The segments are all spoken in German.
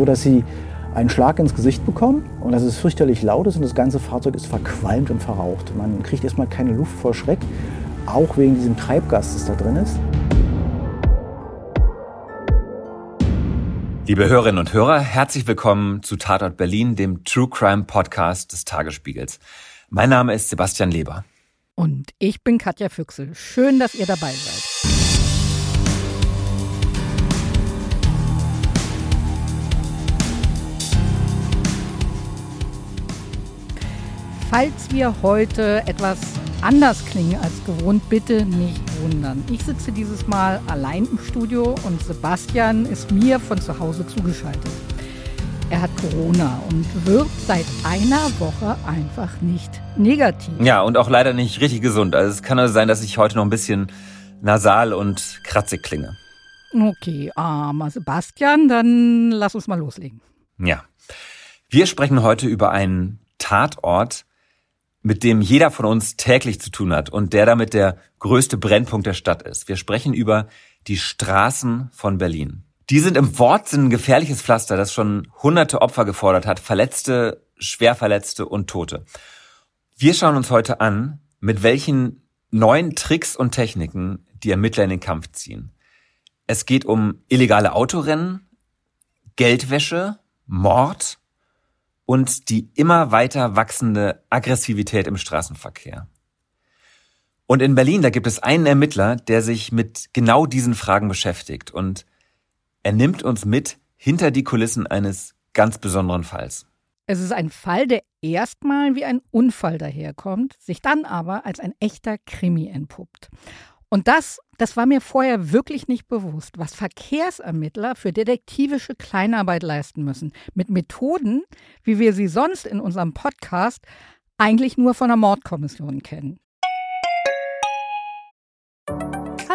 so, dass sie einen Schlag ins Gesicht bekommen und dass es fürchterlich laut ist und das ganze Fahrzeug ist verqualmt und verraucht. Man kriegt erstmal keine Luft vor Schreck, auch wegen diesem Treibgas, das da drin ist. Liebe Hörerinnen und Hörer, herzlich willkommen zu Tatort Berlin, dem True Crime Podcast des Tagesspiegels. Mein Name ist Sebastian Leber. Und ich bin Katja Füchsel. Schön, dass ihr dabei seid. Falls wir heute etwas anders klingen als gewohnt, bitte nicht wundern. Ich sitze dieses Mal allein im Studio und Sebastian ist mir von zu Hause zugeschaltet. Er hat Corona und wirkt seit einer Woche einfach nicht negativ. Ja, und auch leider nicht richtig gesund. Also es kann also sein, dass ich heute noch ein bisschen nasal und kratzig klinge. Okay, armer Sebastian, dann lass uns mal loslegen. Ja. Wir sprechen heute über einen Tatort, mit dem jeder von uns täglich zu tun hat und der damit der größte Brennpunkt der Stadt ist. Wir sprechen über die Straßen von Berlin. Die sind im Wortsinn ein gefährliches Pflaster, das schon hunderte Opfer gefordert hat, Verletzte, Schwerverletzte und Tote. Wir schauen uns heute an, mit welchen neuen Tricks und Techniken die Ermittler in den Kampf ziehen. Es geht um illegale Autorennen, Geldwäsche, Mord und die immer weiter wachsende Aggressivität im Straßenverkehr. Und in Berlin, da gibt es einen Ermittler, der sich mit genau diesen Fragen beschäftigt und er nimmt uns mit hinter die Kulissen eines ganz besonderen Falls. Es ist ein Fall, der erstmal wie ein Unfall daherkommt, sich dann aber als ein echter Krimi entpuppt. Und das, das war mir vorher wirklich nicht bewusst, was Verkehrsermittler für detektivische Kleinarbeit leisten müssen. Mit Methoden, wie wir sie sonst in unserem Podcast eigentlich nur von der Mordkommission kennen.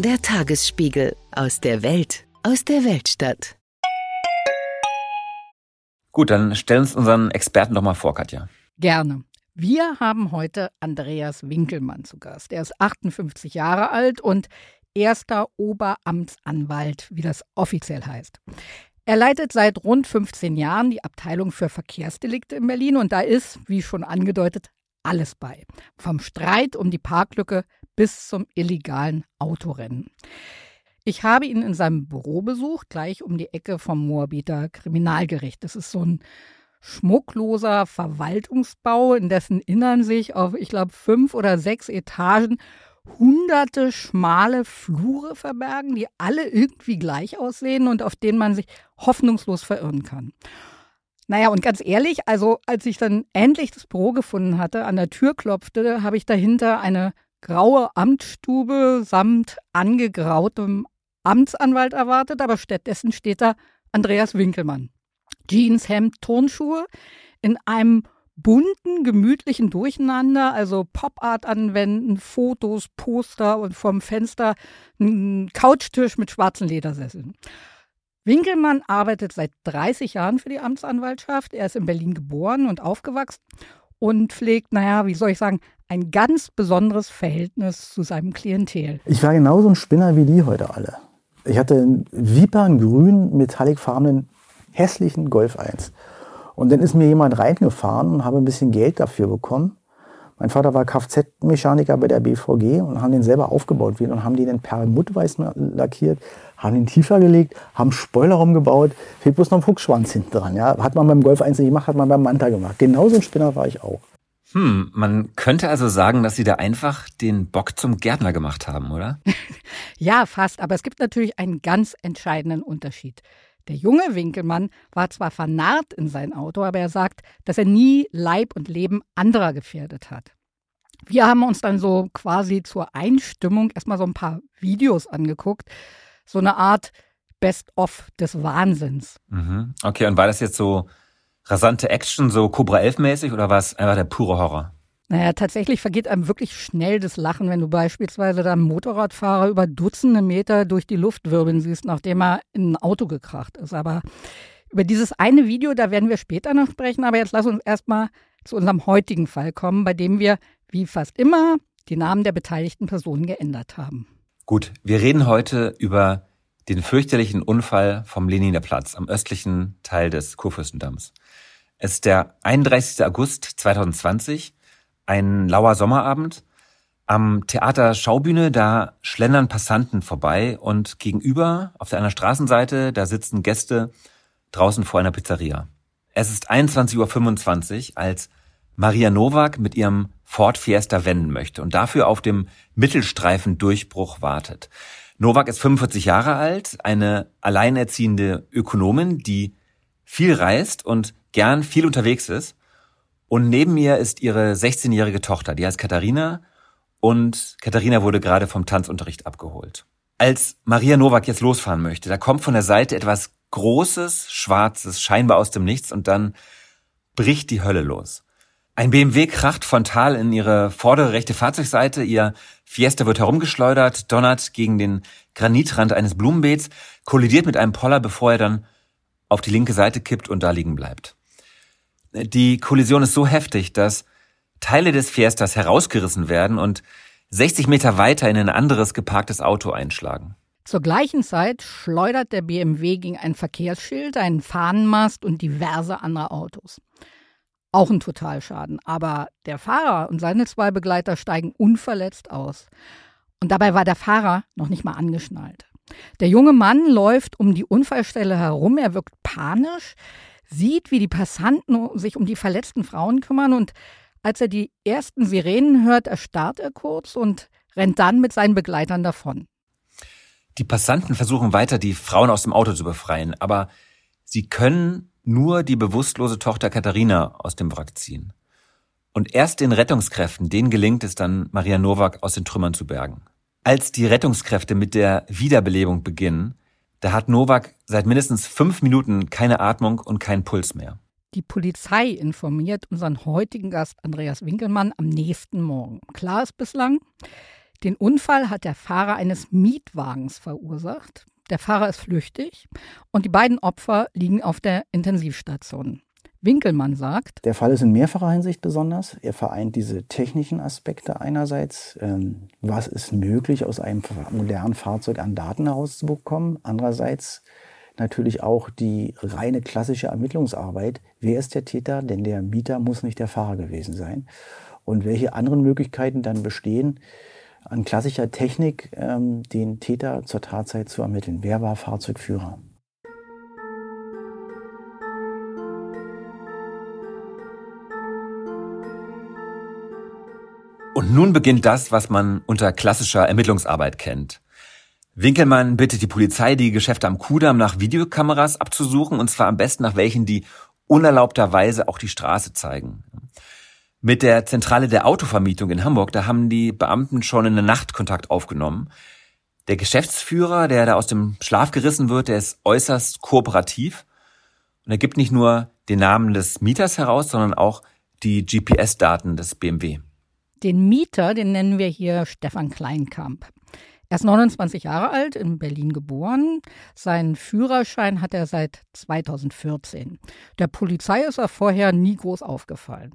Der Tagesspiegel aus der Welt, aus der Weltstadt. Gut, dann stell uns unseren Experten doch mal vor, Katja. Gerne. Wir haben heute Andreas Winkelmann zu Gast. Er ist 58 Jahre alt und erster Oberamtsanwalt, wie das offiziell heißt. Er leitet seit rund 15 Jahren die Abteilung für Verkehrsdelikte in Berlin und da ist, wie schon angedeutet, alles bei. Vom Streit um die Parklücke bis zum illegalen Autorennen. Ich habe ihn in seinem Büro besucht, gleich um die Ecke vom Moabiter Kriminalgericht. Das ist so ein schmuckloser Verwaltungsbau, in dessen Innern sich auf, ich glaube, fünf oder sechs Etagen hunderte schmale Flure verbergen, die alle irgendwie gleich aussehen und auf denen man sich hoffnungslos verirren kann. Naja, und ganz ehrlich, also als ich dann endlich das Büro gefunden hatte, an der Tür klopfte, habe ich dahinter eine graue Amtsstube samt angegrautem Amtsanwalt erwartet, aber stattdessen steht da Andreas Winkelmann. Jeans, Hemd, Turnschuhe in einem bunten, gemütlichen Durcheinander, also Pop-Art anwenden, Fotos, Poster und vom Fenster ein Couchtisch mit schwarzen Ledersesseln. Winkelmann arbeitet seit 30 Jahren für die Amtsanwaltschaft. Er ist in Berlin geboren und aufgewachsen und pflegt, naja, wie soll ich sagen, ein ganz besonderes Verhältnis zu seinem Klientel. Ich war genauso ein Spinner wie die heute alle. Ich hatte einen viperngrün, metallicfarbenen, hässlichen Golf 1. Und dann ist mir jemand reingefahren und habe ein bisschen Geld dafür bekommen. Mein Vater war Kfz-Mechaniker bei der BVG und haben den selber aufgebaut und haben den in perlmuttweiß lackiert, haben den tiefer gelegt, haben Spoiler rumgebaut, fehlt bloß noch ein Fuchsschwanz hinten dran. Ja? Hat man beim Golf 1 nicht gemacht, hat man beim Manta gemacht. Genauso ein Spinner war ich auch. Hm, man könnte also sagen, dass Sie da einfach den Bock zum Gärtner gemacht haben, oder? ja, fast. Aber es gibt natürlich einen ganz entscheidenden Unterschied. Der junge Winkelmann war zwar vernarrt in sein Auto, aber er sagt, dass er nie Leib und Leben anderer gefährdet hat. Wir haben uns dann so quasi zur Einstimmung erstmal so ein paar Videos angeguckt. So eine Art Best-of des Wahnsinns. Mhm. Okay, und war das jetzt so rasante Action, so Cobra 11 mäßig oder war es einfach der pure Horror? Naja, tatsächlich vergeht einem wirklich schnell das Lachen, wenn du beispielsweise da einen Motorradfahrer über Dutzende Meter durch die Luft wirbeln siehst, nachdem er in ein Auto gekracht ist. Aber über dieses eine Video, da werden wir später noch sprechen. Aber jetzt lass uns erstmal zu unserem heutigen Fall kommen, bei dem wir, wie fast immer, die Namen der beteiligten Personen geändert haben. Gut, wir reden heute über den fürchterlichen Unfall vom Leniner Platz am östlichen Teil des Kurfürstendamms. Es ist der 31. August 2020 ein lauer Sommerabend. Am Theater Schaubühne, da schlendern Passanten vorbei und gegenüber, auf der anderen Straßenseite, da sitzen Gäste draußen vor einer Pizzeria. Es ist 21.25 Uhr, als Maria Nowak mit ihrem Ford Fiesta wenden möchte und dafür auf dem Mittelstreifen Durchbruch wartet. Nowak ist 45 Jahre alt, eine alleinerziehende Ökonomin, die viel reist und gern viel unterwegs ist. Und neben mir ist ihre 16-jährige Tochter, die heißt Katharina. Und Katharina wurde gerade vom Tanzunterricht abgeholt. Als Maria Nowak jetzt losfahren möchte, da kommt von der Seite etwas Großes, Schwarzes, scheinbar aus dem Nichts und dann bricht die Hölle los. Ein BMW kracht frontal in ihre vordere rechte Fahrzeugseite, ihr Fiesta wird herumgeschleudert, donnert gegen den Granitrand eines Blumenbeets, kollidiert mit einem Poller, bevor er dann auf die linke Seite kippt und da liegen bleibt. Die Kollision ist so heftig, dass Teile des Fiestas herausgerissen werden und 60 Meter weiter in ein anderes geparktes Auto einschlagen. Zur gleichen Zeit schleudert der BMW gegen ein Verkehrsschild, einen Fahnenmast und diverse andere Autos. Auch ein Totalschaden. Aber der Fahrer und seine zwei Begleiter steigen unverletzt aus. Und dabei war der Fahrer noch nicht mal angeschnallt. Der junge Mann läuft um die Unfallstelle herum, er wirkt panisch sieht, wie die Passanten sich um die verletzten Frauen kümmern und als er die ersten Sirenen hört, erstarrt er kurz und rennt dann mit seinen Begleitern davon. Die Passanten versuchen weiter, die Frauen aus dem Auto zu befreien, aber sie können nur die bewusstlose Tochter Katharina aus dem Wrack ziehen. Und erst den Rettungskräften, denen gelingt es dann, Maria Nowak aus den Trümmern zu bergen. Als die Rettungskräfte mit der Wiederbelebung beginnen, da hat Novak seit mindestens fünf Minuten keine Atmung und keinen Puls mehr. Die Polizei informiert unseren heutigen Gast Andreas Winkelmann am nächsten Morgen. Klar ist bislang, den Unfall hat der Fahrer eines Mietwagens verursacht. Der Fahrer ist flüchtig und die beiden Opfer liegen auf der Intensivstation. Winkelmann sagt. Der Fall ist in mehrfacher Hinsicht besonders. Er vereint diese technischen Aspekte einerseits. Ähm, was ist möglich, aus einem modernen Fahrzeug an Daten herauszubekommen? Andererseits natürlich auch die reine klassische Ermittlungsarbeit. Wer ist der Täter? Denn der Mieter muss nicht der Fahrer gewesen sein. Und welche anderen Möglichkeiten dann bestehen, an klassischer Technik ähm, den Täter zur Tatzeit zu ermitteln. Wer war Fahrzeugführer? Und nun beginnt das, was man unter klassischer Ermittlungsarbeit kennt. Winkelmann bittet die Polizei, die Geschäfte am Kudamm nach Videokameras abzusuchen, und zwar am besten nach welchen, die unerlaubterweise auch die Straße zeigen. Mit der Zentrale der Autovermietung in Hamburg, da haben die Beamten schon in der Nacht Kontakt aufgenommen. Der Geschäftsführer, der da aus dem Schlaf gerissen wird, der ist äußerst kooperativ. Und er gibt nicht nur den Namen des Mieters heraus, sondern auch die GPS-Daten des BMW. Den Mieter, den nennen wir hier Stefan Kleinkamp. Er ist 29 Jahre alt, in Berlin geboren. Seinen Führerschein hat er seit 2014. Der Polizei ist er vorher nie groß aufgefallen.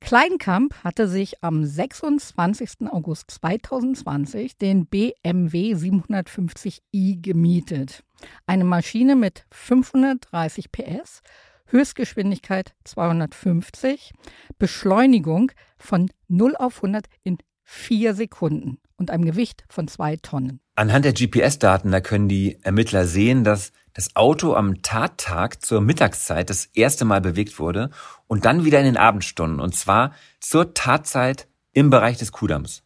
Kleinkamp hatte sich am 26. August 2020 den BMW 750i gemietet. Eine Maschine mit 530 PS Höchstgeschwindigkeit 250, Beschleunigung von 0 auf 100 in vier Sekunden und einem Gewicht von zwei Tonnen. Anhand der GPS-Daten, da können die Ermittler sehen, dass das Auto am Tattag zur Mittagszeit das erste Mal bewegt wurde und dann wieder in den Abendstunden und zwar zur Tatzeit im Bereich des Kudams.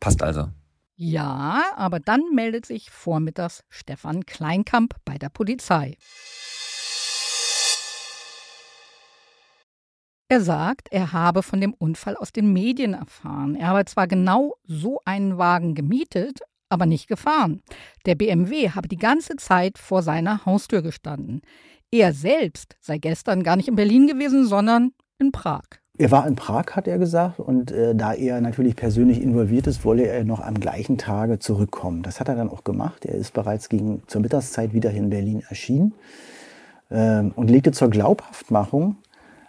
Passt also. Ja, aber dann meldet sich vormittags Stefan Kleinkamp bei der Polizei. Er sagt, er habe von dem Unfall aus den Medien erfahren. Er habe zwar genau so einen Wagen gemietet, aber nicht gefahren. Der BMW habe die ganze Zeit vor seiner Haustür gestanden. er selbst sei gestern gar nicht in Berlin gewesen, sondern in Prag. Er war in Prag, hat er gesagt, und äh, da er natürlich persönlich involviert ist, wolle er noch am gleichen Tage zurückkommen. Das hat er dann auch gemacht. Er ist bereits gegen zur Mittagszeit wieder in Berlin erschienen ähm, und legte zur Glaubhaftmachung,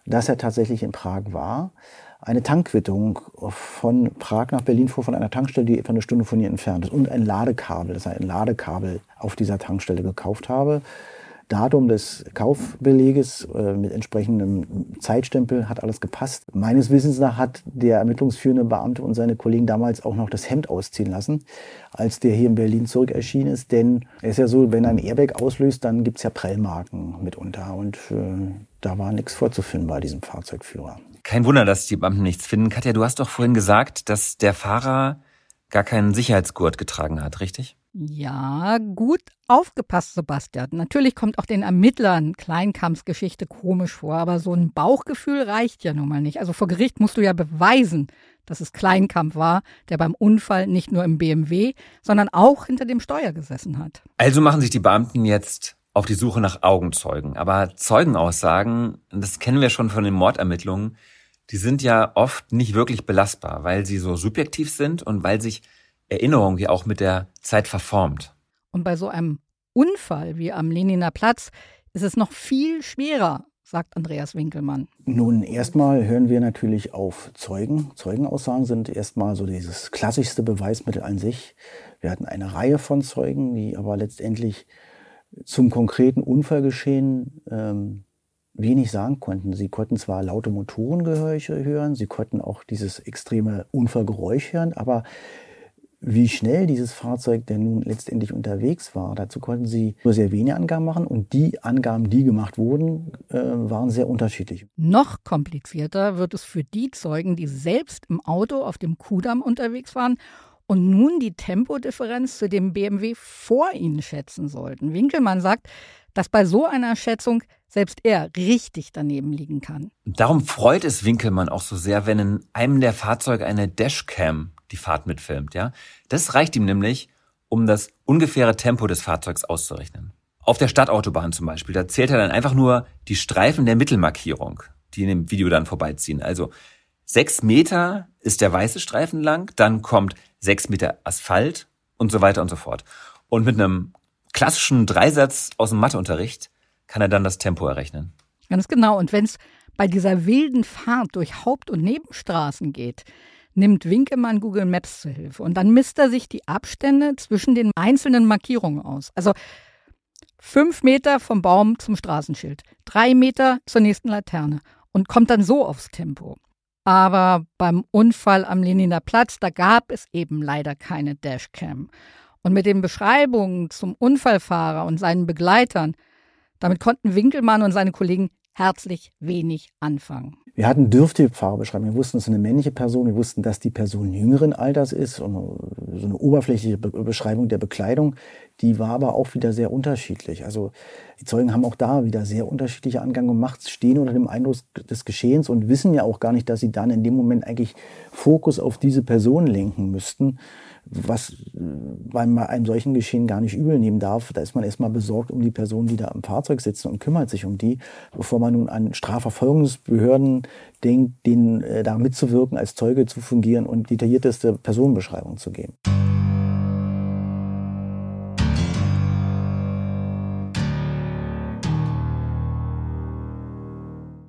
dass er tatsächlich in Prag war, eine Tankquittung von Prag nach Berlin fuhr von einer Tankstelle, die etwa eine Stunde von ihr entfernt ist und ein Ladekabel, das heißt ein Ladekabel auf dieser Tankstelle gekauft habe. Datum des Kaufbeleges äh, mit entsprechendem Zeitstempel hat alles gepasst. Meines Wissens nach hat der ermittlungsführende Beamte und seine Kollegen damals auch noch das Hemd ausziehen lassen, als der hier in Berlin zurück erschienen ist. Denn es ist ja so, wenn ein Airbag auslöst, dann gibt's ja Prellmarken mitunter. Und äh, da war nichts vorzufinden bei diesem Fahrzeugführer. Kein Wunder, dass die Beamten nichts finden. Katja, du hast doch vorhin gesagt, dass der Fahrer gar keinen Sicherheitsgurt getragen hat, richtig? Ja, gut aufgepasst, Sebastian. Natürlich kommt auch den Ermittlern Kleinkampfsgeschichte komisch vor, aber so ein Bauchgefühl reicht ja nun mal nicht. Also vor Gericht musst du ja beweisen, dass es Kleinkampf war, der beim Unfall nicht nur im BMW, sondern auch hinter dem Steuer gesessen hat. Also machen sich die Beamten jetzt auf die Suche nach Augenzeugen. Aber Zeugenaussagen, das kennen wir schon von den Mordermittlungen, die sind ja oft nicht wirklich belastbar, weil sie so subjektiv sind und weil sich Erinnerung ja auch mit der Zeit verformt. Und bei so einem Unfall wie am Leniner Platz ist es noch viel schwerer, sagt Andreas Winkelmann. Nun, erstmal hören wir natürlich auf Zeugen. Zeugenaussagen sind erstmal so dieses klassischste Beweismittel an sich. Wir hatten eine Reihe von Zeugen, die aber letztendlich zum konkreten Unfallgeschehen ähm, wenig sagen konnten. Sie konnten zwar laute Motorengeräusche hören, sie konnten auch dieses extreme Unfallgeräusch hören, aber wie schnell dieses Fahrzeug denn nun letztendlich unterwegs war, dazu konnten sie nur sehr wenige Angaben machen und die Angaben, die gemacht wurden, äh, waren sehr unterschiedlich. Noch komplizierter wird es für die Zeugen, die selbst im Auto auf dem Kudamm unterwegs waren und nun die Tempodifferenz zu dem BMW vor ihnen schätzen sollten. Winkelmann sagt, dass bei so einer Schätzung selbst er richtig daneben liegen kann. Darum freut es Winkelmann auch so sehr, wenn in einem der Fahrzeuge eine Dashcam die Fahrt mitfilmt, ja. Das reicht ihm nämlich, um das ungefähre Tempo des Fahrzeugs auszurechnen. Auf der Stadtautobahn zum Beispiel, da zählt er dann einfach nur die Streifen der Mittelmarkierung, die in dem Video dann vorbeiziehen. Also sechs Meter ist der weiße Streifen lang, dann kommt sechs Meter Asphalt und so weiter und so fort. Und mit einem klassischen Dreisatz aus dem Matheunterricht kann er dann das Tempo errechnen. Ganz genau. Und wenn es bei dieser wilden Fahrt durch Haupt- und Nebenstraßen geht, nimmt Winkemann Google Maps zur Hilfe und dann misst er sich die Abstände zwischen den einzelnen Markierungen aus. Also fünf Meter vom Baum zum Straßenschild, drei Meter zur nächsten Laterne und kommt dann so aufs Tempo. Aber beim Unfall am Leniner Platz, da gab es eben leider keine Dashcam. Und mit den Beschreibungen zum Unfallfahrer und seinen Begleitern, damit konnten Winkelmann und seine Kollegen herzlich wenig anfangen. Wir hatten dürftige Fahrerbeschreibungen. Wir wussten, es ist eine männliche Person. Wir wussten, dass die Person jüngeren Alters ist. Und so eine oberflächliche Beschreibung der Bekleidung, die war aber auch wieder sehr unterschiedlich. Also die Zeugen haben auch da wieder sehr unterschiedliche Angaben gemacht, stehen unter dem Eindruck des Geschehens und wissen ja auch gar nicht, dass sie dann in dem Moment eigentlich Fokus auf diese Person lenken müssten was weil man einem solchen Geschehen gar nicht übel nehmen darf. Da ist man erstmal besorgt um die Personen, die da im Fahrzeug sitzen und kümmert sich um die, bevor man nun an Strafverfolgungsbehörden denkt, denen äh, da mitzuwirken, als Zeuge zu fungieren und detaillierteste Personenbeschreibung zu geben.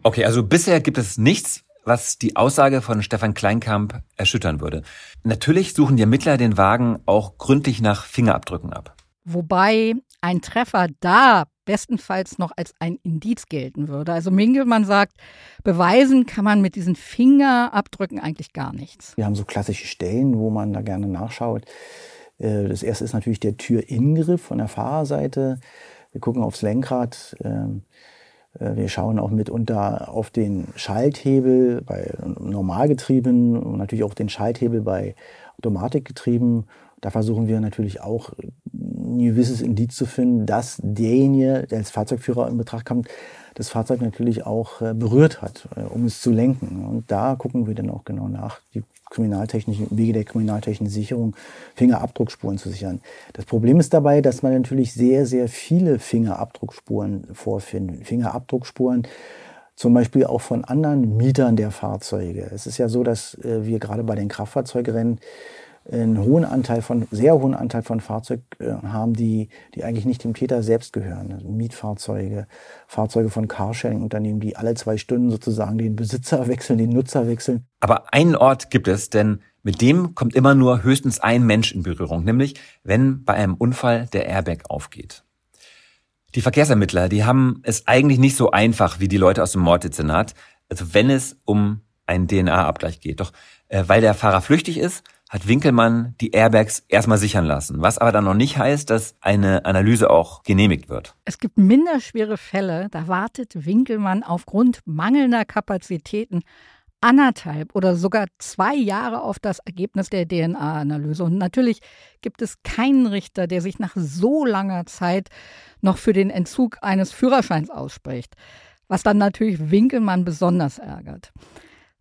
Okay, also bisher gibt es nichts, was die Aussage von Stefan Kleinkamp erschüttern würde. Natürlich suchen die Ermittler den Wagen auch gründlich nach Fingerabdrücken ab. Wobei ein Treffer da bestenfalls noch als ein Indiz gelten würde. Also Mingelmann sagt, beweisen kann man mit diesen Fingerabdrücken eigentlich gar nichts. Wir haben so klassische Stellen, wo man da gerne nachschaut. Äh, das erste ist natürlich der Türingriff von der Fahrerseite. Wir gucken aufs Lenkrad. Äh, wir schauen auch mitunter auf den Schalthebel bei Normalgetrieben und natürlich auch den Schalthebel bei Automatikgetrieben. Da versuchen wir natürlich auch ein gewisses Indiz zu finden, dass derjenige, der als Fahrzeugführer in Betracht kommt, das Fahrzeug natürlich auch äh, berührt hat, äh, um es zu lenken. Und da gucken wir dann auch genau nach, die kriminaltechnischen Wege der kriminaltechnischen Sicherung, Fingerabdruckspuren zu sichern. Das Problem ist dabei, dass man natürlich sehr, sehr viele Fingerabdruckspuren vorfindet. Fingerabdruckspuren zum Beispiel auch von anderen Mietern der Fahrzeuge. Es ist ja so, dass äh, wir gerade bei den Kraftfahrzeugrennen einen hohen Anteil von, sehr hohen Anteil von Fahrzeugen äh, haben, die, die eigentlich nicht dem Täter selbst gehören. Also Mietfahrzeuge, Fahrzeuge von Carsharing-Unternehmen, die alle zwei Stunden sozusagen den Besitzer wechseln, den Nutzer wechseln. Aber einen Ort gibt es, denn mit dem kommt immer nur höchstens ein Mensch in Berührung, nämlich wenn bei einem Unfall der Airbag aufgeht. Die Verkehrsermittler, die haben es eigentlich nicht so einfach wie die Leute aus dem Morddezernat, also wenn es um einen DNA-Abgleich geht. Doch äh, weil der Fahrer flüchtig ist, hat Winkelmann die Airbags erstmal sichern lassen, was aber dann noch nicht heißt, dass eine Analyse auch genehmigt wird. Es gibt minderschwere Fälle, da wartet Winkelmann aufgrund mangelnder Kapazitäten anderthalb oder sogar zwei Jahre auf das Ergebnis der DNA-Analyse. Und natürlich gibt es keinen Richter, der sich nach so langer Zeit noch für den Entzug eines Führerscheins ausspricht, was dann natürlich Winkelmann besonders ärgert.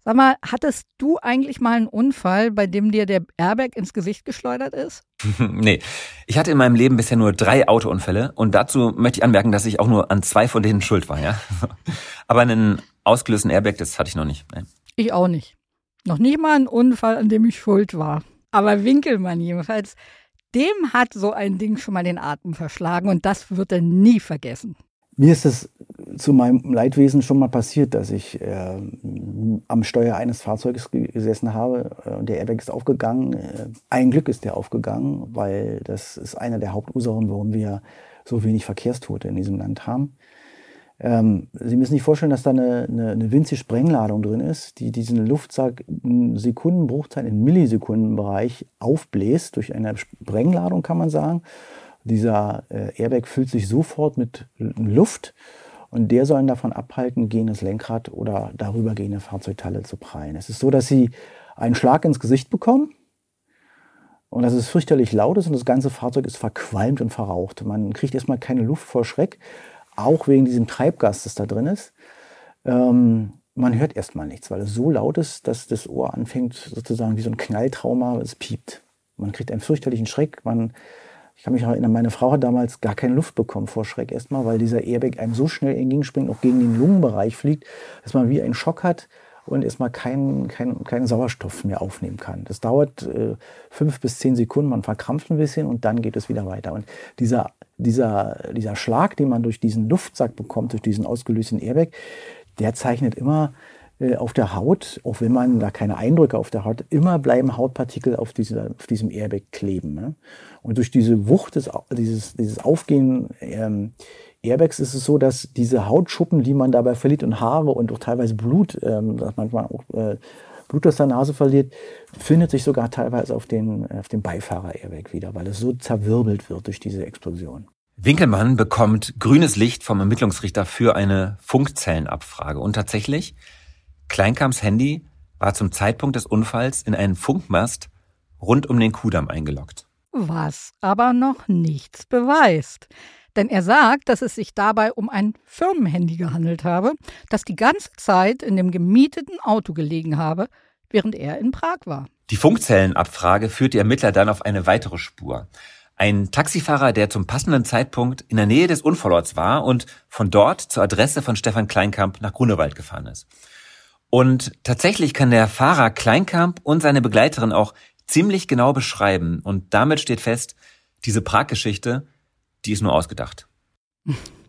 Sag mal, hattest du eigentlich mal einen Unfall, bei dem dir der Airbag ins Gesicht geschleudert ist? nee. Ich hatte in meinem Leben bisher nur drei Autounfälle und dazu möchte ich anmerken, dass ich auch nur an zwei von denen schuld war, ja. Aber einen ausgelösten Airbag, das hatte ich noch nicht. Nee. Ich auch nicht. Noch nie mal einen Unfall, an dem ich schuld war. Aber Winkelmann jedenfalls, dem hat so ein Ding schon mal den Atem verschlagen und das wird er nie vergessen. Mir ist es zu meinem Leidwesen schon mal passiert, dass ich äh, am Steuer eines Fahrzeuges gesessen habe äh, und der Airbag ist aufgegangen. Äh, ein Glück ist der aufgegangen, weil das ist einer der Hauptursachen, warum wir so wenig Verkehrstote in diesem Land haben. Ähm, Sie müssen sich vorstellen, dass da eine, eine, eine winzige Sprengladung drin ist, die diesen Luftsack in Sekundenbruchteil, in Millisekundenbereich aufbläst, durch eine Sprengladung kann man sagen. Dieser äh, Airbag füllt sich sofort mit Luft und der soll ihn davon abhalten, gehendes Lenkrad oder darüber gehende Fahrzeugteile zu prallen. Es ist so, dass sie einen Schlag ins Gesicht bekommen und dass es fürchterlich laut ist und das ganze Fahrzeug ist verqualmt und verraucht. Man kriegt erstmal keine Luft vor Schreck, auch wegen diesem Treibgas, das da drin ist. Ähm, man hört erstmal nichts, weil es so laut ist, dass das Ohr anfängt sozusagen wie so ein Knalltrauma, es piept. Man kriegt einen fürchterlichen Schreck, man ich kann mich noch erinnern, meine Frau hat damals gar keine Luft bekommen vor Schreck erstmal, weil dieser Airbag einem so schnell entgegenspringt, auch gegen den Lungenbereich fliegt, dass man wie einen Schock hat und erstmal keinen kein, kein Sauerstoff mehr aufnehmen kann. Das dauert äh, fünf bis zehn Sekunden, man verkrampft ein bisschen und dann geht es wieder weiter. Und dieser, dieser, dieser Schlag, den man durch diesen Luftsack bekommt, durch diesen ausgelösten Airbag, der zeichnet immer auf der Haut, auch wenn man da keine Eindrücke auf der Haut, immer bleiben Hautpartikel auf, dieser, auf diesem Airbag kleben. Ne? Und durch diese Wucht, des, dieses, dieses Aufgehen ähm, Airbags ist es so, dass diese Hautschuppen, die man dabei verliert und Haare und auch teilweise Blut, ähm, dass manchmal auch äh, Blut aus der Nase verliert, findet sich sogar teilweise auf den, auf dem Beifahrer-Airbag wieder, weil es so zerwirbelt wird durch diese Explosion. Winkelmann bekommt grünes Licht vom Ermittlungsrichter für eine Funkzellenabfrage. Und tatsächlich, Kleinkams Handy war zum Zeitpunkt des Unfalls in einen Funkmast rund um den Kudamm eingeloggt. Was aber noch nichts beweist. Denn er sagt, dass es sich dabei um ein Firmenhandy gehandelt habe, das die ganze Zeit in dem gemieteten Auto gelegen habe, während er in Prag war. Die Funkzellenabfrage führt die Ermittler dann auf eine weitere Spur. Ein Taxifahrer, der zum passenden Zeitpunkt in der Nähe des Unfallorts war und von dort zur Adresse von Stefan Kleinkamp nach Grunewald gefahren ist. Und tatsächlich kann der Fahrer Kleinkamp und seine Begleiterin auch ziemlich genau beschreiben. Und damit steht fest, diese Prag-Geschichte, die ist nur ausgedacht.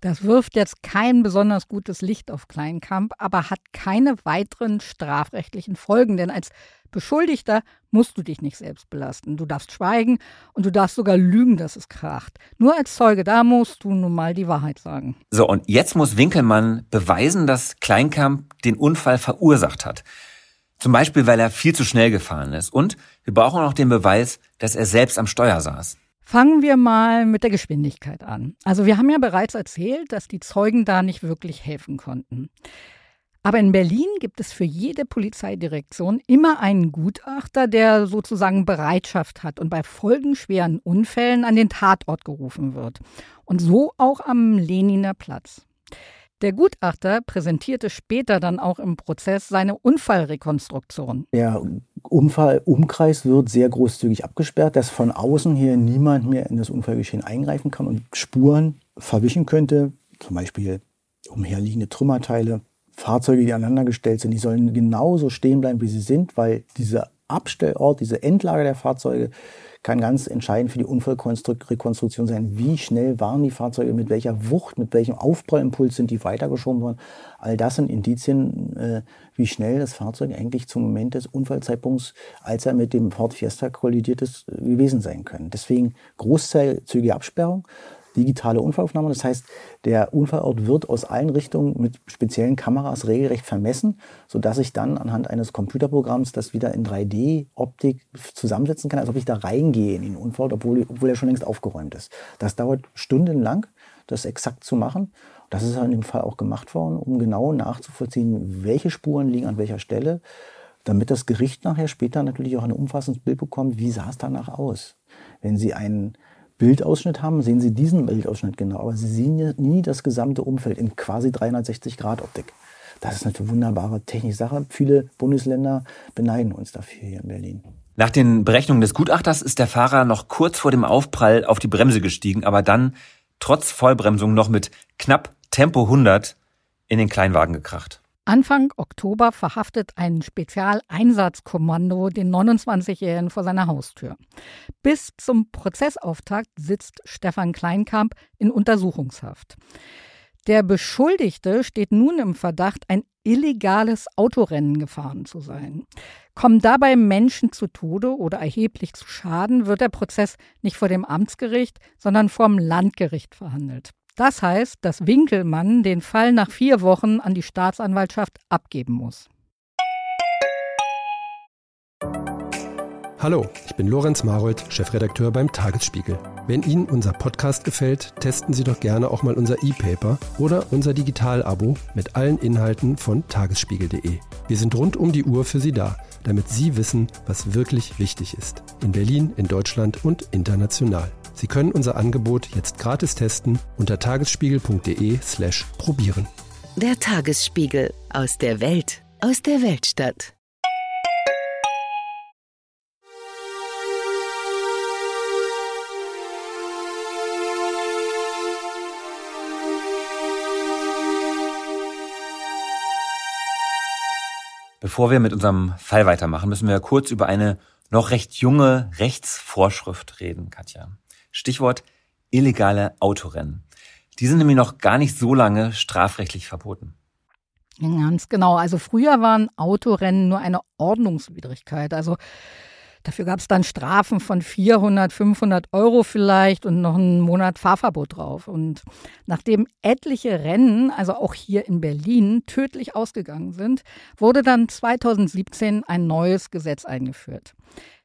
Das wirft jetzt kein besonders gutes Licht auf Kleinkamp, aber hat keine weiteren strafrechtlichen Folgen, denn als Beschuldigter musst du dich nicht selbst belasten. Du darfst schweigen und du darfst sogar lügen, dass es kracht. Nur als Zeuge, da musst du nun mal die Wahrheit sagen. So, und jetzt muss Winkelmann beweisen, dass Kleinkamp den Unfall verursacht hat. Zum Beispiel, weil er viel zu schnell gefahren ist. Und wir brauchen auch den Beweis, dass er selbst am Steuer saß. Fangen wir mal mit der Geschwindigkeit an. Also wir haben ja bereits erzählt, dass die Zeugen da nicht wirklich helfen konnten. Aber in Berlin gibt es für jede Polizeidirektion immer einen Gutachter, der sozusagen Bereitschaft hat und bei folgenschweren Unfällen an den Tatort gerufen wird. Und so auch am Leniner Platz. Der Gutachter präsentierte später dann auch im Prozess seine Unfallrekonstruktion. Der Unfallumkreis wird sehr großzügig abgesperrt, dass von außen hier niemand mehr in das Unfallgeschehen eingreifen kann und Spuren verwischen könnte, zum Beispiel umherliegende Trümmerteile, Fahrzeuge, die aneinandergestellt sind, die sollen genauso stehen bleiben, wie sie sind, weil dieser Abstellort, diese Endlager der Fahrzeuge kann ganz entscheidend für die Unfallrekonstruktion sein. Wie schnell waren die Fahrzeuge, mit welcher Wucht, mit welchem Aufprallimpuls sind die weitergeschoben worden. All das sind Indizien, äh, wie schnell das Fahrzeug eigentlich zum Moment des Unfallzeitpunkts, als er mit dem Ford Fiesta kollidiert ist, gewesen sein können. Deswegen großzügige Absperrung digitale Unfallaufnahme. Das heißt, der Unfallort wird aus allen Richtungen mit speziellen Kameras regelrecht vermessen, sodass ich dann anhand eines Computerprogramms das wieder in 3D-Optik zusammensetzen kann, als ob ich da reingehe in den Unfallort, obwohl, obwohl er schon längst aufgeräumt ist. Das dauert stundenlang, das exakt zu machen. Das ist in dem Fall auch gemacht worden, um genau nachzuvollziehen, welche Spuren liegen an welcher Stelle, damit das Gericht nachher später natürlich auch ein umfassendes Bild bekommt, wie sah es danach aus. Wenn Sie einen Bildausschnitt haben, sehen Sie diesen Bildausschnitt genau, aber Sie sehen nie das gesamte Umfeld in quasi 360-Grad-Optik. Das ist eine wunderbare technische Sache. Viele Bundesländer beneiden uns dafür hier in Berlin. Nach den Berechnungen des Gutachters ist der Fahrer noch kurz vor dem Aufprall auf die Bremse gestiegen, aber dann trotz Vollbremsung noch mit knapp Tempo 100 in den Kleinwagen gekracht. Anfang Oktober verhaftet ein Spezialeinsatzkommando den 29-Jährigen vor seiner Haustür. Bis zum Prozessauftakt sitzt Stefan Kleinkamp in Untersuchungshaft. Der Beschuldigte steht nun im Verdacht, ein illegales Autorennen gefahren zu sein. Kommen dabei Menschen zu Tode oder erheblich zu Schaden, wird der Prozess nicht vor dem Amtsgericht, sondern vor dem Landgericht verhandelt. Das heißt, dass Winkelmann den Fall nach vier Wochen an die Staatsanwaltschaft abgeben muss. Hallo, ich bin Lorenz Marold, Chefredakteur beim Tagesspiegel. Wenn Ihnen unser Podcast gefällt, testen Sie doch gerne auch mal unser E-Paper oder unser Digital-Abo mit allen Inhalten von tagesspiegel.de. Wir sind rund um die Uhr für Sie da, damit Sie wissen, was wirklich wichtig ist. In Berlin, in Deutschland und international. Sie können unser Angebot jetzt gratis testen unter tagesspiegel.de/slash probieren. Der Tagesspiegel aus der Welt, aus der Weltstadt. Bevor wir mit unserem Fall weitermachen, müssen wir kurz über eine noch recht junge Rechtsvorschrift reden, Katja. Stichwort illegale Autorennen. Die sind nämlich noch gar nicht so lange strafrechtlich verboten. Ganz genau. Also früher waren Autorennen nur eine Ordnungswidrigkeit. Also dafür gab es dann Strafen von 400, 500 Euro vielleicht und noch einen Monat Fahrverbot drauf. Und nachdem etliche Rennen, also auch hier in Berlin, tödlich ausgegangen sind, wurde dann 2017 ein neues Gesetz eingeführt.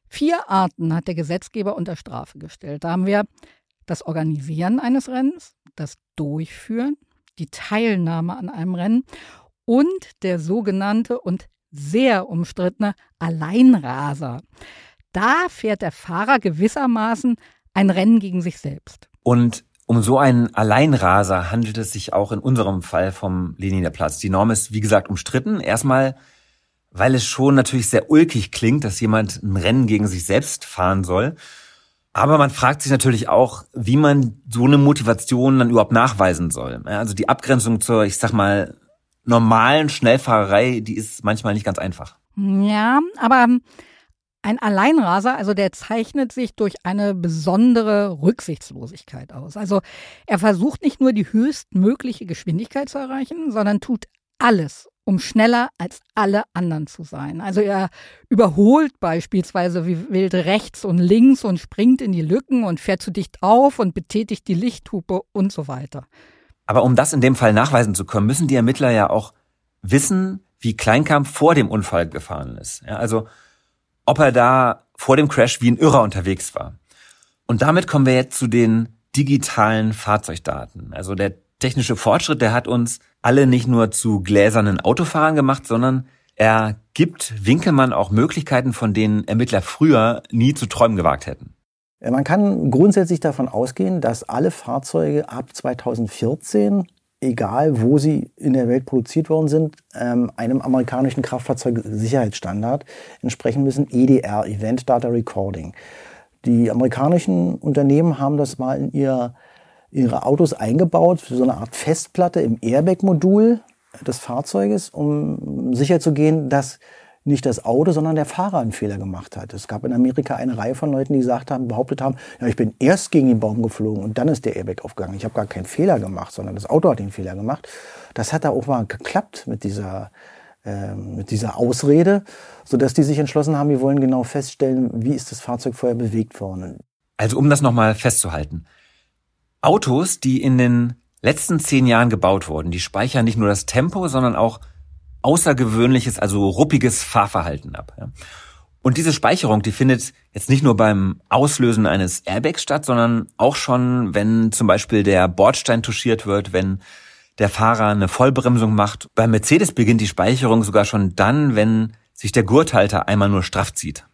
Vier Arten hat der Gesetzgeber unter Strafe gestellt. Da haben wir das Organisieren eines Rennens, das Durchführen, die Teilnahme an einem Rennen und der sogenannte und sehr umstrittene Alleinraser. Da fährt der Fahrer gewissermaßen ein Rennen gegen sich selbst. Und um so einen Alleinraser handelt es sich auch in unserem Fall vom Leniner Platz. Die Norm ist, wie gesagt, umstritten. Erstmal weil es schon natürlich sehr ulkig klingt, dass jemand ein Rennen gegen sich selbst fahren soll. Aber man fragt sich natürlich auch, wie man so eine Motivation dann überhaupt nachweisen soll. Also die Abgrenzung zur, ich sag mal, normalen Schnellfahrerei, die ist manchmal nicht ganz einfach. Ja, aber ein Alleinraser, also der zeichnet sich durch eine besondere Rücksichtslosigkeit aus. Also er versucht nicht nur die höchstmögliche Geschwindigkeit zu erreichen, sondern tut alles, um schneller als alle anderen zu sein. Also er überholt beispielsweise wie wild rechts und links und springt in die Lücken und fährt zu dicht auf und betätigt die Lichthupe und so weiter. Aber um das in dem Fall nachweisen zu können, müssen die Ermittler ja auch wissen, wie Kleinkamp vor dem Unfall gefahren ist. Ja, also ob er da vor dem Crash wie ein Irrer unterwegs war. Und damit kommen wir jetzt zu den digitalen Fahrzeugdaten. Also der technische Fortschritt, der hat uns alle nicht nur zu gläsernen Autofahrern gemacht, sondern er gibt Winkelmann auch Möglichkeiten, von denen Ermittler früher nie zu träumen gewagt hätten. Man kann grundsätzlich davon ausgehen, dass alle Fahrzeuge ab 2014, egal wo sie in der Welt produziert worden sind, ähm, einem amerikanischen Kraftfahrzeugsicherheitsstandard entsprechen müssen, EDR, Event Data Recording. Die amerikanischen Unternehmen haben das mal in ihr, ihre Autos eingebaut, so eine Art Festplatte im Airbag-Modul des Fahrzeuges, um sicherzugehen, dass nicht das Auto, sondern der Fahrer einen Fehler gemacht hat. Es gab in Amerika eine Reihe von Leuten, die gesagt haben, behauptet haben, ja, ich bin erst gegen den Baum geflogen und dann ist der Airbag aufgegangen. Ich habe gar keinen Fehler gemacht, sondern das Auto hat den Fehler gemacht. Das hat da auch mal geklappt mit dieser, äh, mit dieser Ausrede, sodass die sich entschlossen haben, wir wollen genau feststellen, wie ist das Fahrzeug vorher bewegt worden. Also um das nochmal festzuhalten. Autos, die in den letzten zehn Jahren gebaut wurden, die speichern nicht nur das Tempo, sondern auch außergewöhnliches, also ruppiges Fahrverhalten ab. Und diese Speicherung, die findet jetzt nicht nur beim Auslösen eines Airbags statt, sondern auch schon, wenn zum Beispiel der Bordstein touchiert wird, wenn der Fahrer eine Vollbremsung macht. Beim Mercedes beginnt die Speicherung sogar schon dann, wenn sich der Gurthalter einmal nur straff zieht.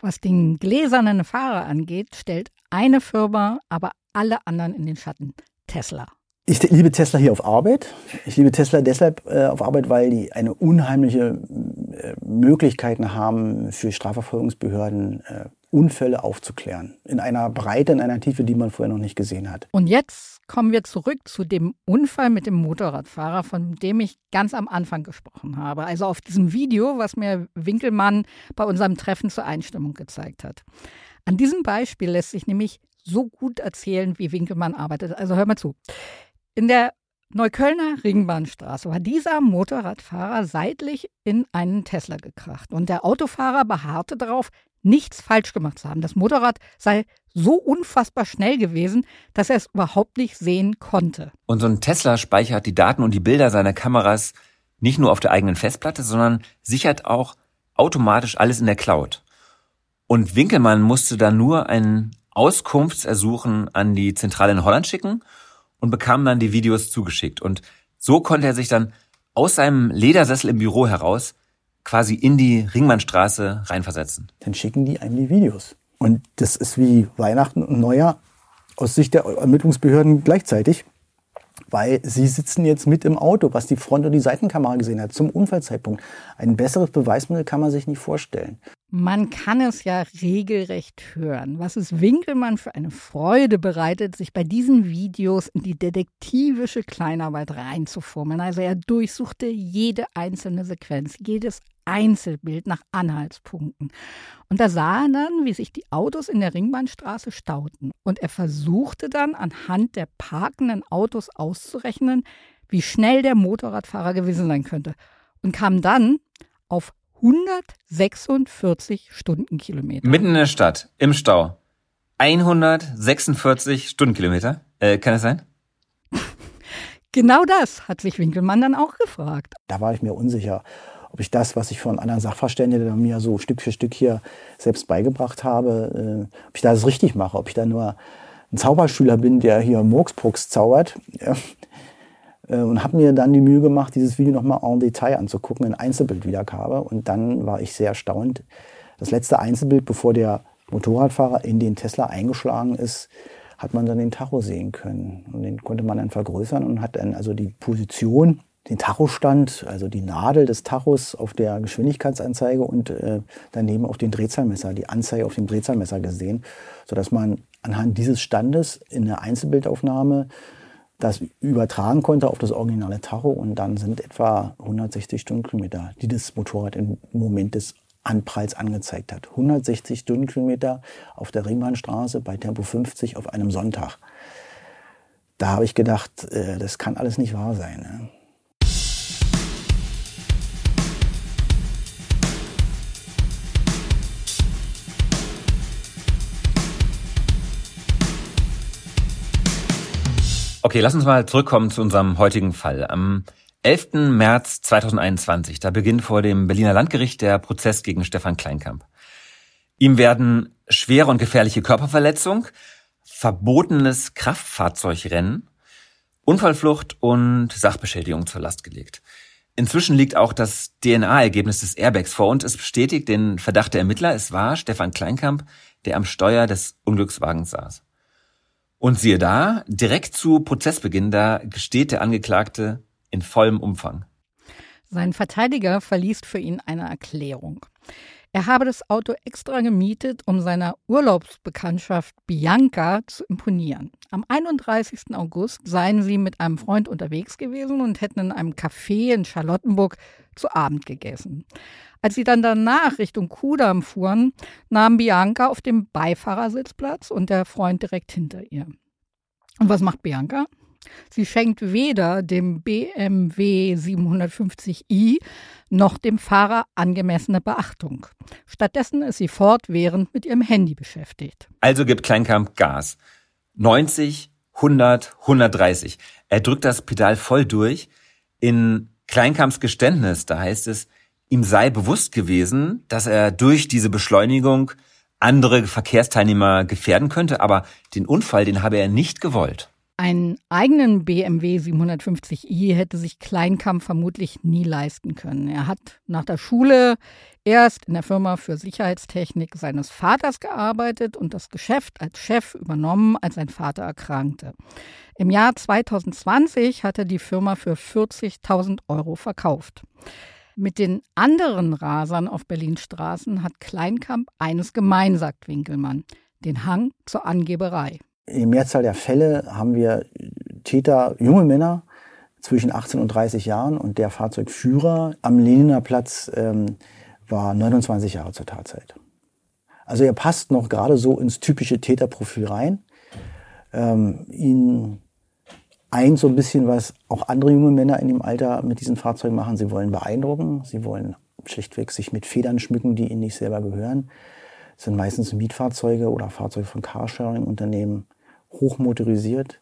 Was den gläsernen Fahrer angeht, stellt eine Firma aber alle anderen in den Schatten. Tesla. Ich liebe Tesla hier auf Arbeit. Ich liebe Tesla deshalb äh, auf Arbeit, weil die eine unheimliche äh, Möglichkeiten haben, für Strafverfolgungsbehörden äh, Unfälle aufzuklären. In einer Breite, in einer Tiefe, die man vorher noch nicht gesehen hat. Und jetzt kommen wir zurück zu dem Unfall mit dem Motorradfahrer, von dem ich ganz am Anfang gesprochen habe. Also auf diesem Video, was mir Winkelmann bei unserem Treffen zur Einstimmung gezeigt hat. An diesem Beispiel lässt sich nämlich so gut erzählen, wie Winkelmann arbeitet. Also hör mal zu. In der Neuköllner Ringbahnstraße war dieser Motorradfahrer seitlich in einen Tesla gekracht. Und der Autofahrer beharrte darauf, nichts falsch gemacht zu haben. Das Motorrad sei so unfassbar schnell gewesen, dass er es überhaupt nicht sehen konnte. Und so ein Tesla speichert die Daten und die Bilder seiner Kameras nicht nur auf der eigenen Festplatte, sondern sichert auch automatisch alles in der Cloud. Und Winkelmann musste dann nur einen Auskunftsersuchen an die Zentrale in Holland schicken und bekam dann die Videos zugeschickt. Und so konnte er sich dann aus seinem Ledersessel im Büro heraus quasi in die Ringmannstraße reinversetzen. Dann schicken die einem die Videos. Und das ist wie Weihnachten und Neujahr aus Sicht der Ermittlungsbehörden gleichzeitig, weil sie sitzen jetzt mit im Auto, was die Front- und die Seitenkamera gesehen hat, zum Unfallzeitpunkt. Ein besseres Beweismittel kann man sich nicht vorstellen. Man kann es ja regelrecht hören, was es Winkelmann für eine Freude bereitet, sich bei diesen Videos in die detektivische Kleinarbeit reinzufummeln. Also er durchsuchte jede einzelne Sequenz, jedes Einzelbild nach Anhaltspunkten. Und da sah er dann, wie sich die Autos in der Ringbahnstraße stauten. Und er versuchte dann anhand der parkenden Autos auszurechnen, wie schnell der Motorradfahrer gewesen sein könnte. Und kam dann auf 146 Stundenkilometer. Mitten in der Stadt, im Stau. 146 Stundenkilometer. Äh, kann es sein? genau das hat sich Winkelmann dann auch gefragt. Da war ich mir unsicher, ob ich das, was ich von anderen Sachverständigen mir so Stück für Stück hier selbst beigebracht habe, äh, ob ich das richtig mache, ob ich da nur ein Zauberschüler bin, der hier Murksbrucks zaubert. Äh, und habe mir dann die Mühe gemacht, dieses Video nochmal en Detail anzugucken, in Einzelbildwiedergabe. Und dann war ich sehr erstaunt. Das letzte Einzelbild, bevor der Motorradfahrer in den Tesla eingeschlagen ist, hat man dann den Tacho sehen können. Und den konnte man dann vergrößern und hat dann also die Position, den Tachostand, also die Nadel des Tachos auf der Geschwindigkeitsanzeige und äh, daneben auf den Drehzahlmesser, die Anzeige auf dem Drehzahlmesser gesehen, sodass man anhand dieses Standes in der Einzelbildaufnahme das übertragen konnte auf das originale Tacho und dann sind etwa 160 Stundenkilometer, die das Motorrad im Moment des Anpralls angezeigt hat. 160 Stundenkilometer auf der Ringbahnstraße bei Tempo 50 auf einem Sonntag. Da habe ich gedacht, äh, das kann alles nicht wahr sein. Okay, lass uns mal zurückkommen zu unserem heutigen Fall. Am 11. März 2021, da beginnt vor dem Berliner Landgericht der Prozess gegen Stefan Kleinkamp. Ihm werden schwere und gefährliche Körperverletzung, verbotenes Kraftfahrzeugrennen Unfallflucht und Sachbeschädigung zur Last gelegt. Inzwischen liegt auch das DNA-Ergebnis des Airbags vor und es bestätigt den Verdacht der Ermittler, es war Stefan Kleinkamp, der am Steuer des Unglückswagens saß. Und siehe da, direkt zu Prozessbeginn, da gesteht der Angeklagte in vollem Umfang. Sein Verteidiger verliest für ihn eine Erklärung. Er habe das Auto extra gemietet, um seiner Urlaubsbekanntschaft Bianca zu imponieren. Am 31. August seien sie mit einem Freund unterwegs gewesen und hätten in einem Café in Charlottenburg zu Abend gegessen. Als sie dann danach Richtung Kudamm fuhren, nahm Bianca auf dem Beifahrersitz Platz und der Freund direkt hinter ihr. Und was macht Bianca? Sie schenkt weder dem BMW 750i noch dem Fahrer angemessene Beachtung. Stattdessen ist sie fortwährend mit ihrem Handy beschäftigt. Also gibt Kleinkamp Gas. 90, 100, 130. Er drückt das Pedal voll durch. In Kleinkamps Geständnis, da heißt es, ihm sei bewusst gewesen, dass er durch diese Beschleunigung andere Verkehrsteilnehmer gefährden könnte, aber den Unfall, den habe er nicht gewollt. Einen eigenen BMW 750i hätte sich Kleinkamp vermutlich nie leisten können. Er hat nach der Schule erst in der Firma für Sicherheitstechnik seines Vaters gearbeitet und das Geschäft als Chef übernommen, als sein Vater erkrankte. Im Jahr 2020 hat er die Firma für 40.000 Euro verkauft. Mit den anderen Rasern auf Berlins Straßen hat Kleinkamp eines gemein, sagt Winkelmann, den Hang zur Angeberei. In Mehrzahl der Fälle haben wir Täter, junge Männer zwischen 18 und 30 Jahren und der Fahrzeugführer am Leniner Platz ähm, war 29 Jahre zur Tatzeit. Also er passt noch gerade so ins typische Täterprofil rein. Ähm, ihn eint so ein bisschen, was auch andere junge Männer in dem Alter mit diesen Fahrzeugen machen. Sie wollen beeindrucken, sie wollen schlichtweg sich mit Federn schmücken, die ihnen nicht selber gehören. Das sind meistens Mietfahrzeuge oder Fahrzeuge von Carsharing-Unternehmen hochmotorisiert,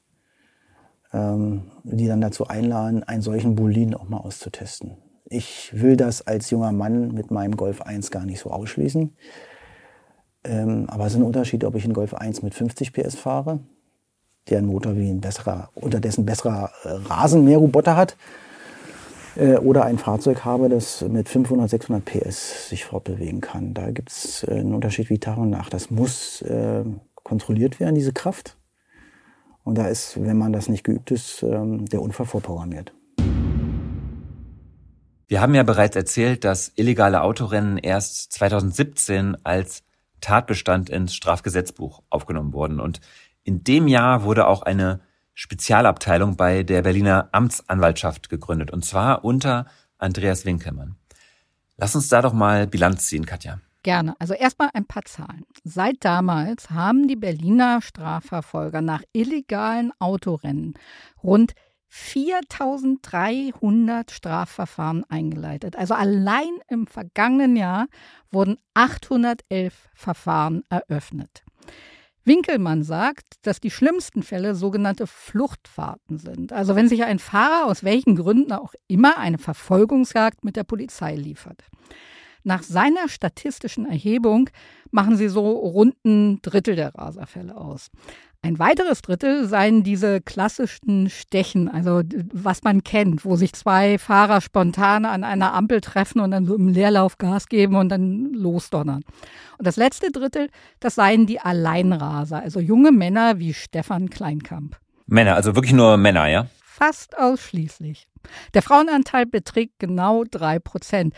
ähm, die dann dazu einladen, einen solchen Bolin auch mal auszutesten. Ich will das als junger Mann mit meinem Golf 1 gar nicht so ausschließen. Ähm, aber es ist ein Unterschied, ob ich einen Golf 1 mit 50 PS fahre, der einen Motor wie ein besserer, unterdessen besserer äh, Rasenmäherroboter hat, äh, oder ein Fahrzeug habe, das mit 500, 600 PS sich fortbewegen kann. Da gibt es äh, einen Unterschied wie Tag und Nacht. Das muss äh, kontrolliert werden, diese Kraft. Und da ist, wenn man das nicht geübt ist, ähm, der Unfall vorprogrammiert. Wir haben ja bereits erzählt, dass illegale Autorennen erst 2017 als Tatbestand ins Strafgesetzbuch aufgenommen wurden. Und in dem Jahr wurde auch eine Spezialabteilung bei der Berliner Amtsanwaltschaft gegründet. Und zwar unter Andreas Winkelmann. Lass uns da doch mal Bilanz ziehen, Katja. Gerne. Also erstmal ein paar Zahlen. Seit damals haben die Berliner Strafverfolger nach illegalen Autorennen rund 4300 Strafverfahren eingeleitet. Also allein im vergangenen Jahr wurden 811 Verfahren eröffnet. Winkelmann sagt, dass die schlimmsten Fälle sogenannte Fluchtfahrten sind. Also wenn sich ein Fahrer aus welchen Gründen auch immer eine Verfolgungsjagd mit der Polizei liefert. Nach seiner statistischen Erhebung machen sie so rund ein Drittel der Raserfälle aus. Ein weiteres Drittel seien diese klassischen Stechen, also was man kennt, wo sich zwei Fahrer spontan an einer Ampel treffen und dann so im Leerlauf Gas geben und dann losdonnern. Und das letzte Drittel, das seien die Alleinraser, also junge Männer wie Stefan Kleinkamp. Männer, also wirklich nur Männer, ja? Fast ausschließlich. Der Frauenanteil beträgt genau drei Prozent.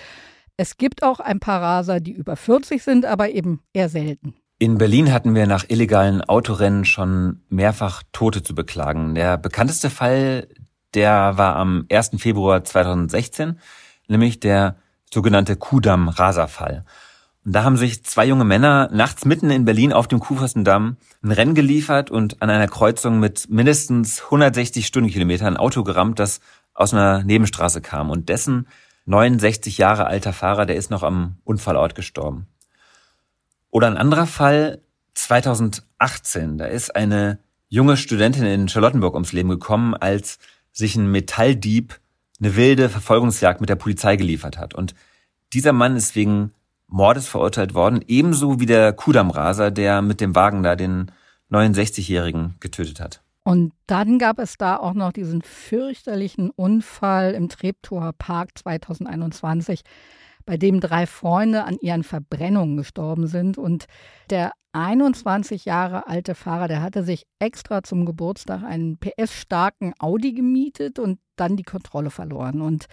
Es gibt auch ein paar Raser, die über 40 sind, aber eben eher selten. In Berlin hatten wir nach illegalen Autorennen schon mehrfach Tote zu beklagen. Der bekannteste Fall, der war am 1. Februar 2016, nämlich der sogenannte Kudamm-Raserfall. Und da haben sich zwei junge Männer nachts mitten in Berlin auf dem Kuhfürstendamm ein Rennen geliefert und an einer Kreuzung mit mindestens 160 Stundenkilometern ein Auto gerammt, das aus einer Nebenstraße kam. Und dessen 69 Jahre alter Fahrer, der ist noch am Unfallort gestorben. Oder ein anderer Fall, 2018, da ist eine junge Studentin in Charlottenburg ums Leben gekommen, als sich ein Metalldieb eine wilde Verfolgungsjagd mit der Polizei geliefert hat. Und dieser Mann ist wegen Mordes verurteilt worden, ebenso wie der Kudamraser, der mit dem Wagen da den 69-Jährigen getötet hat. Und dann gab es da auch noch diesen fürchterlichen Unfall im Treptower Park 2021, bei dem drei Freunde an ihren Verbrennungen gestorben sind. Und der 21 Jahre alte Fahrer, der hatte sich extra zum Geburtstag einen PS-starken Audi gemietet und dann die Kontrolle verloren. Und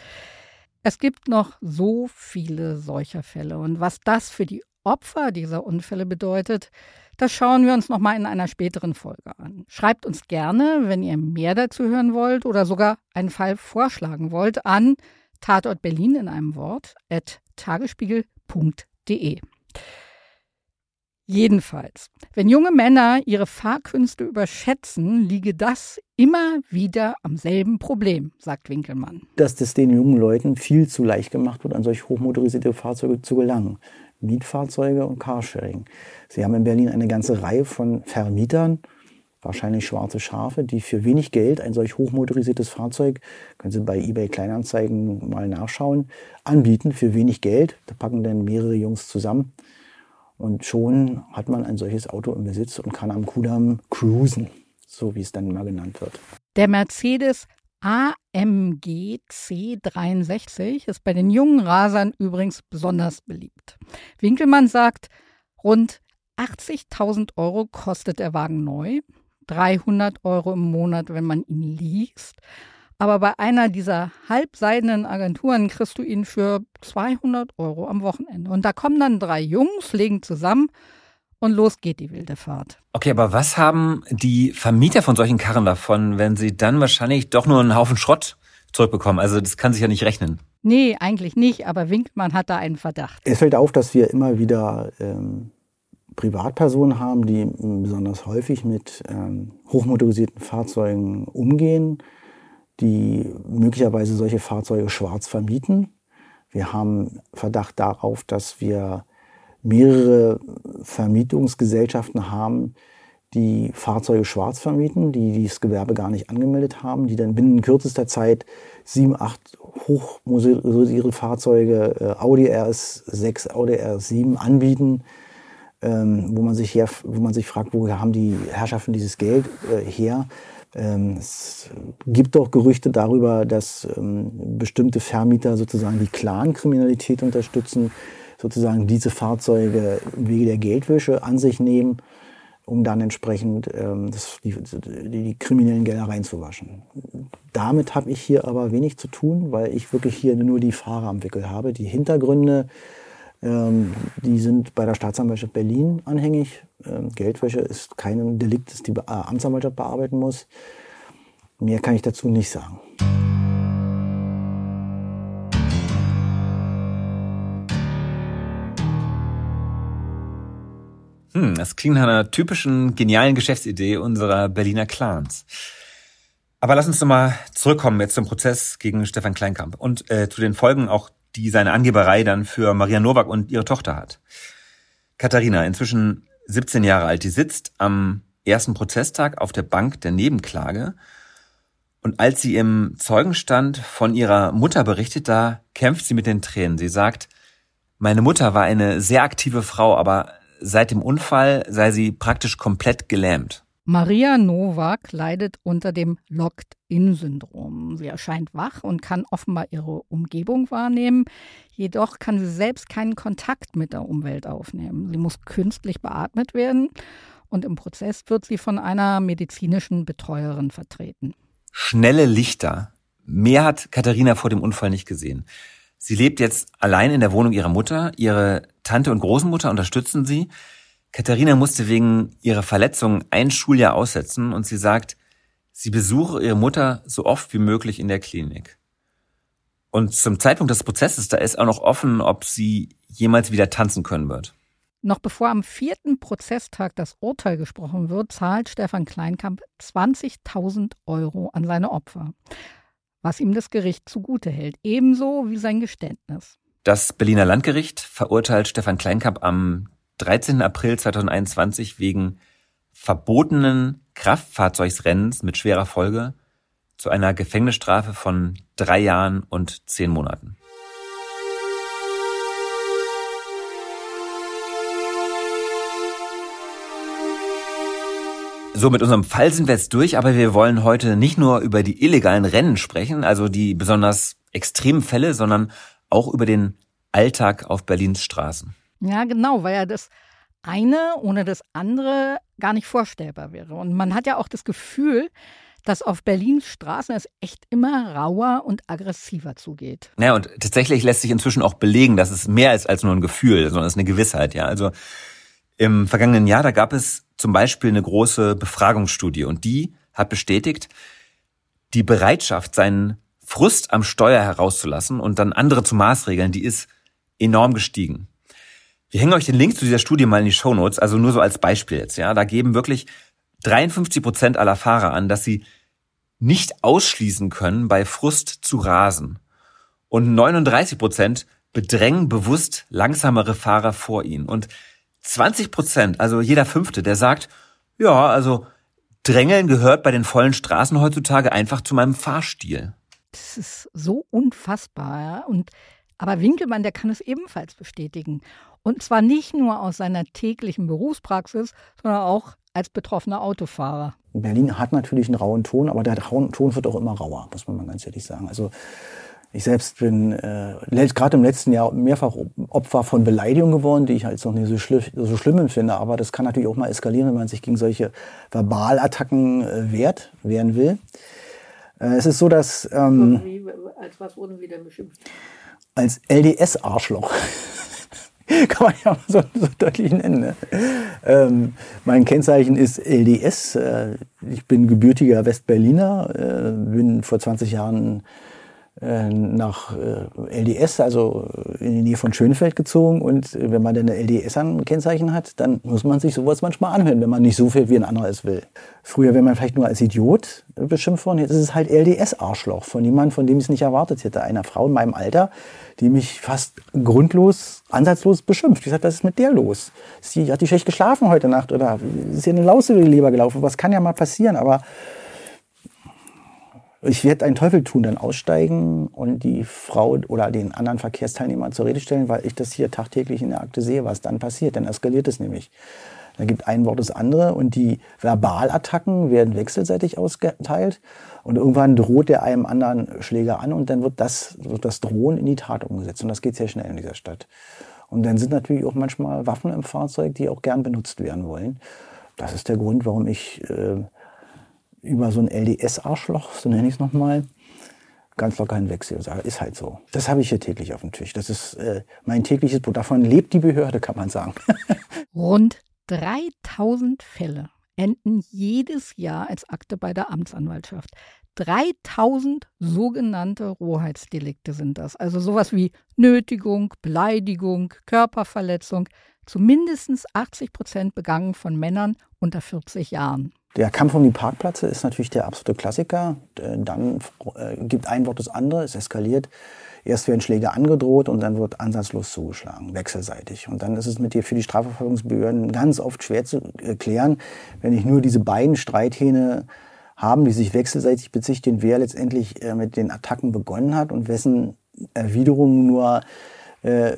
es gibt noch so viele solcher Fälle. Und was das für die Opfer dieser Unfälle bedeutet, das schauen wir uns nochmal in einer späteren Folge an. Schreibt uns gerne, wenn ihr mehr dazu hören wollt oder sogar einen Fall vorschlagen wollt, an Tatort Berlin in einem Wort at tagesspiegel.de. Jedenfalls, wenn junge Männer ihre Fahrkünste überschätzen, liege das immer wieder am selben Problem, sagt Winkelmann. Dass das den jungen Leuten viel zu leicht gemacht wird, an solch hochmotorisierte Fahrzeuge zu gelangen. Mietfahrzeuge und Carsharing. Sie haben in Berlin eine ganze Reihe von Vermietern, wahrscheinlich schwarze Schafe, die für wenig Geld ein solch hochmotorisiertes Fahrzeug, können Sie bei eBay Kleinanzeigen mal nachschauen, anbieten für wenig Geld. Da packen dann mehrere Jungs zusammen. Und schon hat man ein solches Auto im Besitz und kann am Kudamm cruisen, so wie es dann mal genannt wird. Der Mercedes AMG C63 ist bei den jungen Rasern übrigens besonders beliebt. Winkelmann sagt, rund 80.000 Euro kostet der Wagen neu, 300 Euro im Monat, wenn man ihn liest. Aber bei einer dieser halbseidenen Agenturen kriegst du ihn für 200 Euro am Wochenende. Und da kommen dann drei Jungs, legen zusammen und los geht die wilde Fahrt. Okay, aber was haben die Vermieter von solchen Karren davon, wenn sie dann wahrscheinlich doch nur einen Haufen Schrott zurückbekommen? Also das kann sich ja nicht rechnen. Nee, eigentlich nicht, aber Winkmann hat da einen Verdacht. Es fällt auf, dass wir immer wieder ähm, Privatpersonen haben, die besonders häufig mit ähm, hochmotorisierten Fahrzeugen umgehen, die möglicherweise solche Fahrzeuge schwarz vermieten. Wir haben Verdacht darauf, dass wir mehrere Vermietungsgesellschaften haben, die Fahrzeuge schwarz vermieten, die dieses Gewerbe gar nicht angemeldet haben, die dann binnen kürzester Zeit sieben, acht hochmotorisierte Fahrzeuge, äh, Audi RS6, Audi RS7 anbieten, ähm, wo, man sich her, wo man sich fragt, woher haben die Herrschaften dieses Geld äh, her? Ähm, es gibt auch Gerüchte darüber, dass ähm, bestimmte Vermieter sozusagen die Clan-Kriminalität unterstützen sozusagen diese Fahrzeuge im Wege der Geldwäsche an sich nehmen, um dann entsprechend ähm, das, die, die, die kriminellen Gelder reinzuwaschen. Damit habe ich hier aber wenig zu tun, weil ich wirklich hier nur die Fahrer am Wickel habe. Die Hintergründe, die sind bei der Staatsanwaltschaft Berlin anhängig. Ähm, Geldwäsche ist kein Delikt, das die äh, Amtsanwaltschaft bearbeiten muss. Mehr kann ich dazu nicht sagen. Hm, das klingt nach einer typischen genialen Geschäftsidee unserer Berliner Clans. Aber lass uns nochmal zurückkommen jetzt zum Prozess gegen Stefan Kleinkamp und äh, zu den Folgen auch, die seine Angeberei dann für Maria Nowak und ihre Tochter hat. Katharina, inzwischen 17 Jahre alt, die sitzt am ersten Prozesstag auf der Bank der Nebenklage und als sie im Zeugenstand von ihrer Mutter berichtet, da kämpft sie mit den Tränen. Sie sagt, meine Mutter war eine sehr aktive Frau, aber Seit dem Unfall sei sie praktisch komplett gelähmt. Maria Nowak leidet unter dem Locked-In-Syndrom. Sie erscheint wach und kann offenbar ihre Umgebung wahrnehmen, jedoch kann sie selbst keinen Kontakt mit der Umwelt aufnehmen. Sie muss künstlich beatmet werden und im Prozess wird sie von einer medizinischen Betreuerin vertreten. Schnelle Lichter. Mehr hat Katharina vor dem Unfall nicht gesehen. Sie lebt jetzt allein in der Wohnung ihrer Mutter. Ihre Tante und Großmutter unterstützen sie. Katharina musste wegen ihrer Verletzung ein Schuljahr aussetzen und sie sagt, sie besuche ihre Mutter so oft wie möglich in der Klinik. Und zum Zeitpunkt des Prozesses, da ist auch noch offen, ob sie jemals wieder tanzen können wird. Noch bevor am vierten Prozesstag das Urteil gesprochen wird, zahlt Stefan Kleinkamp 20.000 Euro an seine Opfer was ihm das Gericht zugute hält, ebenso wie sein Geständnis. Das Berliner Landgericht verurteilt Stefan Kleinkamp am 13. April 2021 wegen verbotenen Kraftfahrzeugsrennens mit schwerer Folge zu einer Gefängnisstrafe von drei Jahren und zehn Monaten. So, mit unserem Fall sind wir jetzt durch, aber wir wollen heute nicht nur über die illegalen Rennen sprechen, also die besonders extremen Fälle, sondern auch über den Alltag auf Berlins Straßen. Ja, genau, weil ja das eine ohne das andere gar nicht vorstellbar wäre. Und man hat ja auch das Gefühl, dass auf Berlins Straßen es echt immer rauer und aggressiver zugeht. Ja, und tatsächlich lässt sich inzwischen auch belegen, dass es mehr ist als nur ein Gefühl, sondern es ist eine Gewissheit, ja. Also im vergangenen Jahr, da gab es zum Beispiel eine große Befragungsstudie und die hat bestätigt, die Bereitschaft, seinen Frust am Steuer herauszulassen und dann andere zu maßregeln, die ist enorm gestiegen. Wir hängen euch den Link zu dieser Studie mal in die Show Notes, also nur so als Beispiel jetzt, ja. Da geben wirklich 53 Prozent aller Fahrer an, dass sie nicht ausschließen können, bei Frust zu rasen. Und 39 Prozent bedrängen bewusst langsamere Fahrer vor ihnen. Und 20 Prozent, also jeder Fünfte, der sagt, ja, also Drängeln gehört bei den vollen Straßen heutzutage einfach zu meinem Fahrstil. Das ist so unfassbar. Ja? Und, aber Winkelmann, der kann es ebenfalls bestätigen. Und zwar nicht nur aus seiner täglichen Berufspraxis, sondern auch als betroffener Autofahrer. Berlin hat natürlich einen rauen Ton, aber der rauen Ton wird auch immer rauer, muss man mal ganz ehrlich sagen. Also ich selbst bin äh, gerade im letzten Jahr mehrfach Opfer von Beleidigungen geworden, die ich halt noch nicht so, schlimm, so schlimm empfinde. Aber das kann natürlich auch mal eskalieren, wenn man sich gegen solche Verbalattacken äh, wehrt, wehren will. Äh, es ist so, dass... Ähm, Wie, als was wurden wir denn beschimpft? Als LDS-Arschloch. kann man ja so, so deutlich nennen. Ne? Ähm, mein Kennzeichen ist LDS. Äh, ich bin gebürtiger Westberliner, äh, bin vor 20 Jahren äh, nach äh, LDS, also in die Nähe von Schönefeld gezogen. Und wenn man dann eine LDS an Kennzeichen hat, dann muss man sich sowas manchmal anhören, wenn man nicht so viel wie ein anderer es will. Früher wäre man vielleicht nur als Idiot beschimpft worden. Jetzt ist es halt LDS-Arschloch von jemandem, von dem ich es nicht erwartet hätte. Einer Frau in meinem Alter, die mich fast grundlos, ansatzlos beschimpft. Ich sagte, was ist mit der los? Sie hat die schlecht geschlafen heute Nacht oder ist ihr eine Laus über die Leber gelaufen? Was kann ja mal passieren? Aber ich werde einen Teufel tun, dann aussteigen und die Frau oder den anderen Verkehrsteilnehmer zur Rede stellen, weil ich das hier tagtäglich in der Akte sehe, was dann passiert. Dann eskaliert es nämlich. Da gibt ein Wort das andere und die Verbalattacken werden wechselseitig ausgeteilt und irgendwann droht der einem anderen Schläger an und dann wird das, wird das Drohen in die Tat umgesetzt und das geht sehr schnell in dieser Stadt. Und dann sind natürlich auch manchmal Waffen im Fahrzeug, die auch gern benutzt werden wollen. Das ist der Grund, warum ich äh, über so ein LDS-Arschloch, so nenne ich es nochmal, ganz locker hinwechsel. Ist halt so. Das habe ich hier täglich auf dem Tisch. Das ist äh, mein tägliches Brot. Davon lebt die Behörde, kann man sagen. Rund 3000 Fälle enden jedes Jahr als Akte bei der Amtsanwaltschaft. 3000 sogenannte Rohheitsdelikte sind das. Also sowas wie Nötigung, Beleidigung, Körperverletzung. Zu mindestens 80 Prozent begangen von Männern unter 40 Jahren. Der Kampf um die Parkplätze ist natürlich der absolute Klassiker. Dann äh, gibt ein Wort das andere, es eskaliert. Erst werden Schläge angedroht und dann wird ansatzlos zugeschlagen, wechselseitig. Und dann ist es mit dir für die Strafverfolgungsbehörden ganz oft schwer zu erklären, wenn ich nur diese beiden Streithähne haben, die sich wechselseitig bezichtigen, wer letztendlich äh, mit den Attacken begonnen hat und wessen Erwiderungen nur äh,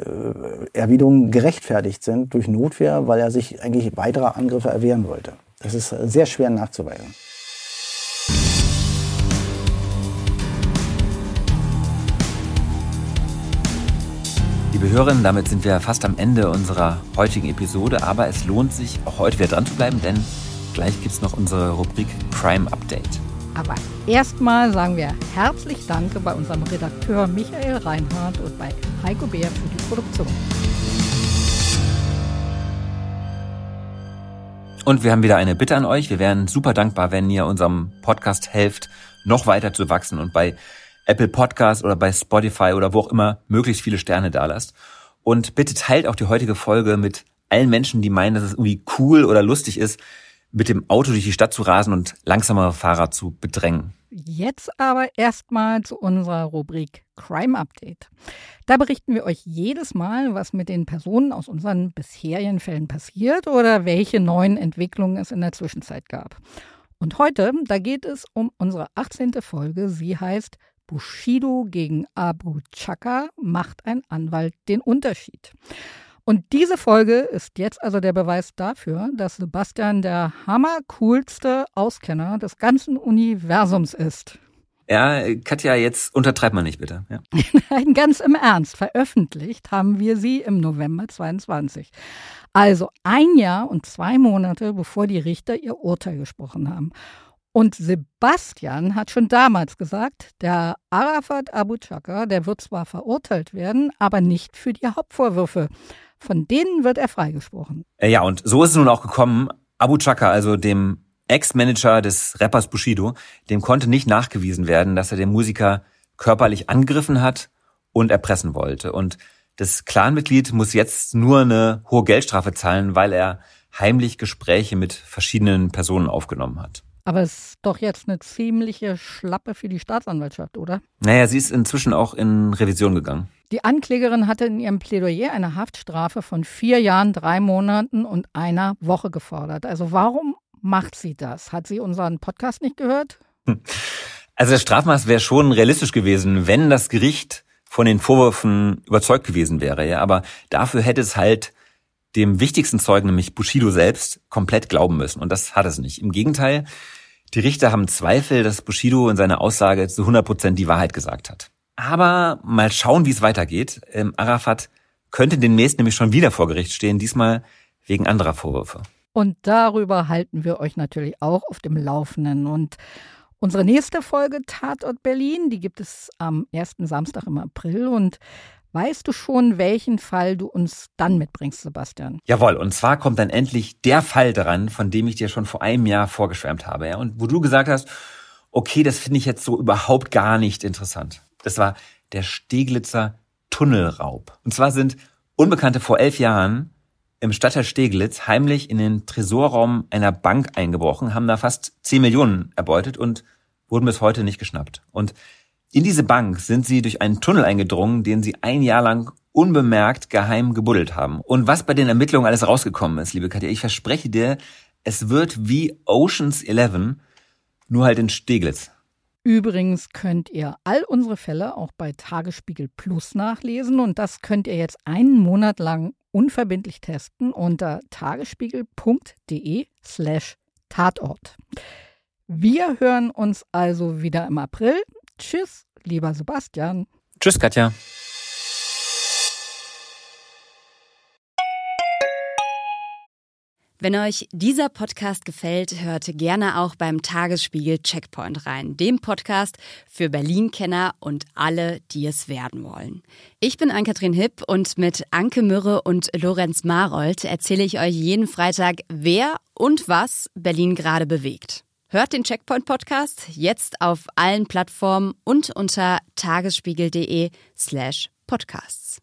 Erwiderungen gerechtfertigt sind durch Notwehr, weil er sich eigentlich weiterer Angriffe erwehren wollte. Das ist sehr schwer nachzuweisen. Liebe Hörerinnen, damit sind wir fast am Ende unserer heutigen Episode, aber es lohnt sich auch heute wieder dran zu bleiben, denn gleich gibt es noch unsere Rubrik Crime Update. Aber erstmal sagen wir herzlich Danke bei unserem Redakteur Michael Reinhardt und bei Heiko Beer für die Produktion. Und wir haben wieder eine Bitte an euch. Wir wären super dankbar, wenn ihr unserem Podcast helft, noch weiter zu wachsen und bei Apple Podcast oder bei Spotify oder wo auch immer möglichst viele Sterne dalasst. Und bitte teilt auch die heutige Folge mit allen Menschen, die meinen, dass es irgendwie cool oder lustig ist, mit dem Auto durch die Stadt zu rasen und langsamere Fahrer zu bedrängen. Jetzt aber erstmal zu unserer Rubrik Crime Update. Da berichten wir euch jedes Mal, was mit den Personen aus unseren bisherigen Fällen passiert oder welche neuen Entwicklungen es in der Zwischenzeit gab. Und heute, da geht es um unsere 18. Folge. Sie heißt Bushido gegen Abu Chaka macht ein Anwalt den Unterschied. Und diese Folge ist jetzt also der Beweis dafür, dass Sebastian der hammercoolste Auskenner des ganzen Universums ist. Ja, Katja, jetzt untertreibt man nicht bitte. Ja. Nein, ganz im Ernst. Veröffentlicht haben wir sie im November 22. Also ein Jahr und zwei Monate, bevor die Richter ihr Urteil gesprochen haben. Und Sebastian hat schon damals gesagt, der Arafat Abu Chaka, der wird zwar verurteilt werden, aber nicht für die Hauptvorwürfe. Von denen wird er freigesprochen. Äh, ja, und so ist es nun auch gekommen. Abu Chaka, also dem Ex-Manager des Rappers Bushido, dem konnte nicht nachgewiesen werden, dass er den Musiker körperlich angegriffen hat und erpressen wollte. Und das Clanmitglied muss jetzt nur eine hohe Geldstrafe zahlen, weil er heimlich Gespräche mit verschiedenen Personen aufgenommen hat. Aber es ist doch jetzt eine ziemliche Schlappe für die Staatsanwaltschaft, oder? Naja, sie ist inzwischen auch in Revision gegangen. Die Anklägerin hatte in ihrem Plädoyer eine Haftstrafe von vier Jahren, drei Monaten und einer Woche gefordert. Also warum macht sie das? Hat sie unseren Podcast nicht gehört? Also das Strafmaß wäre schon realistisch gewesen, wenn das Gericht von den Vorwürfen überzeugt gewesen wäre. Ja, aber dafür hätte es halt dem wichtigsten Zeugen, nämlich Bushido selbst, komplett glauben müssen. Und das hat es nicht. Im Gegenteil, die Richter haben Zweifel, dass Bushido in seiner Aussage zu 100 Prozent die Wahrheit gesagt hat. Aber mal schauen, wie es weitergeht. Ähm, Arafat könnte demnächst nämlich schon wieder vor Gericht stehen, diesmal wegen anderer Vorwürfe. Und darüber halten wir euch natürlich auch auf dem Laufenden. Und unsere nächste Folge Tatort Berlin, die gibt es am ersten Samstag im April. Und weißt du schon, welchen Fall du uns dann mitbringst, Sebastian? Jawohl, und zwar kommt dann endlich der Fall dran, von dem ich dir schon vor einem Jahr vorgeschwärmt habe. Ja? Und wo du gesagt hast, okay, das finde ich jetzt so überhaupt gar nicht interessant. Das war der Steglitzer Tunnelraub. Und zwar sind Unbekannte vor elf Jahren im Stadtteil Steglitz heimlich in den Tresorraum einer Bank eingebrochen, haben da fast 10 Millionen erbeutet und wurden bis heute nicht geschnappt. Und in diese Bank sind sie durch einen Tunnel eingedrungen, den sie ein Jahr lang unbemerkt geheim gebuddelt haben. Und was bei den Ermittlungen alles rausgekommen ist, liebe Katja, ich verspreche dir, es wird wie Oceans 11, nur halt in Steglitz. Übrigens könnt ihr all unsere Fälle auch bei Tagesspiegel Plus nachlesen und das könnt ihr jetzt einen Monat lang unverbindlich testen unter tagesspiegel.de slash Tatort. Wir hören uns also wieder im April. Tschüss, lieber Sebastian. Tschüss, Katja. Wenn euch dieser Podcast gefällt, hört gerne auch beim Tagesspiegel Checkpoint rein, dem Podcast für Berlin-Kenner und alle, die es werden wollen. Ich bin Ann-Kathrin Hipp und mit Anke Mürre und Lorenz Marold erzähle ich euch jeden Freitag, wer und was Berlin gerade bewegt. Hört den Checkpoint Podcast jetzt auf allen Plattformen und unter tagesspiegel.de slash podcasts.